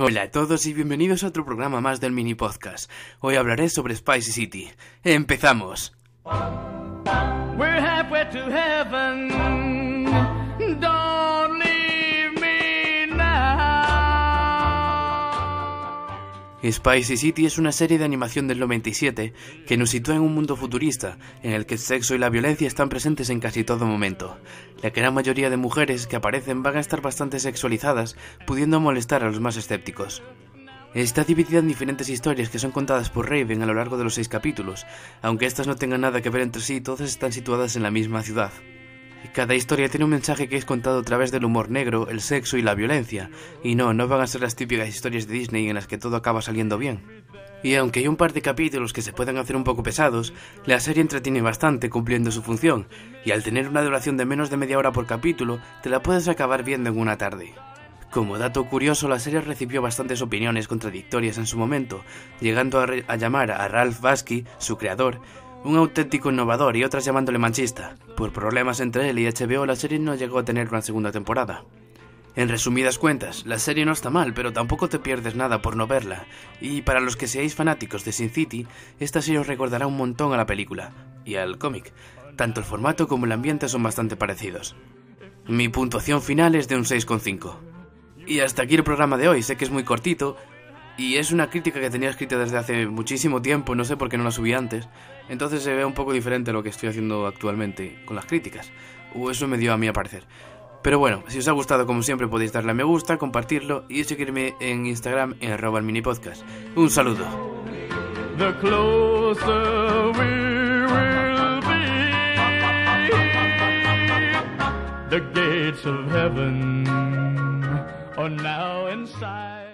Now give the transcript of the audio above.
Hola a todos y bienvenidos a otro programa más del mini podcast. Hoy hablaré sobre Spicy City. ¡Empezamos! Spicy City es una serie de animación del 97 que nos sitúa en un mundo futurista en el que el sexo y la violencia están presentes en casi todo momento. La gran mayoría de mujeres que aparecen van a estar bastante sexualizadas, pudiendo molestar a los más escépticos. Está dividida en diferentes historias que son contadas por Raven a lo largo de los seis capítulos, aunque estas no tengan nada que ver entre sí, todas están situadas en la misma ciudad. Cada historia tiene un mensaje que es contado a través del humor negro, el sexo y la violencia, y no, no van a ser las típicas historias de Disney en las que todo acaba saliendo bien. Y aunque hay un par de capítulos que se pueden hacer un poco pesados, la serie entretiene bastante cumpliendo su función, y al tener una duración de menos de media hora por capítulo, te la puedes acabar viendo en una tarde. Como dato curioso, la serie recibió bastantes opiniones contradictorias en su momento, llegando a, a llamar a Ralph Basky, su creador, un auténtico innovador y otras llamándole manchista. Por problemas entre él y HBO, la serie no llegó a tener una segunda temporada. En resumidas cuentas, la serie no está mal, pero tampoco te pierdes nada por no verla. Y para los que seáis fanáticos de Sin City, esta serie os recordará un montón a la película y al cómic. Tanto el formato como el ambiente son bastante parecidos. Mi puntuación final es de un 6,5. Y hasta aquí el programa de hoy, sé que es muy cortito y es una crítica que tenía escrita desde hace muchísimo tiempo, no sé por qué no la subí antes, entonces se ve un poco diferente a lo que estoy haciendo actualmente con las críticas, o eso me dio a mí a parecer. Pero bueno, si os ha gustado como siempre podéis darle a me gusta, compartirlo y seguirme en Instagram en arroba mini podcast. Un saludo. The closer we will be, the gates of heaven are now inside.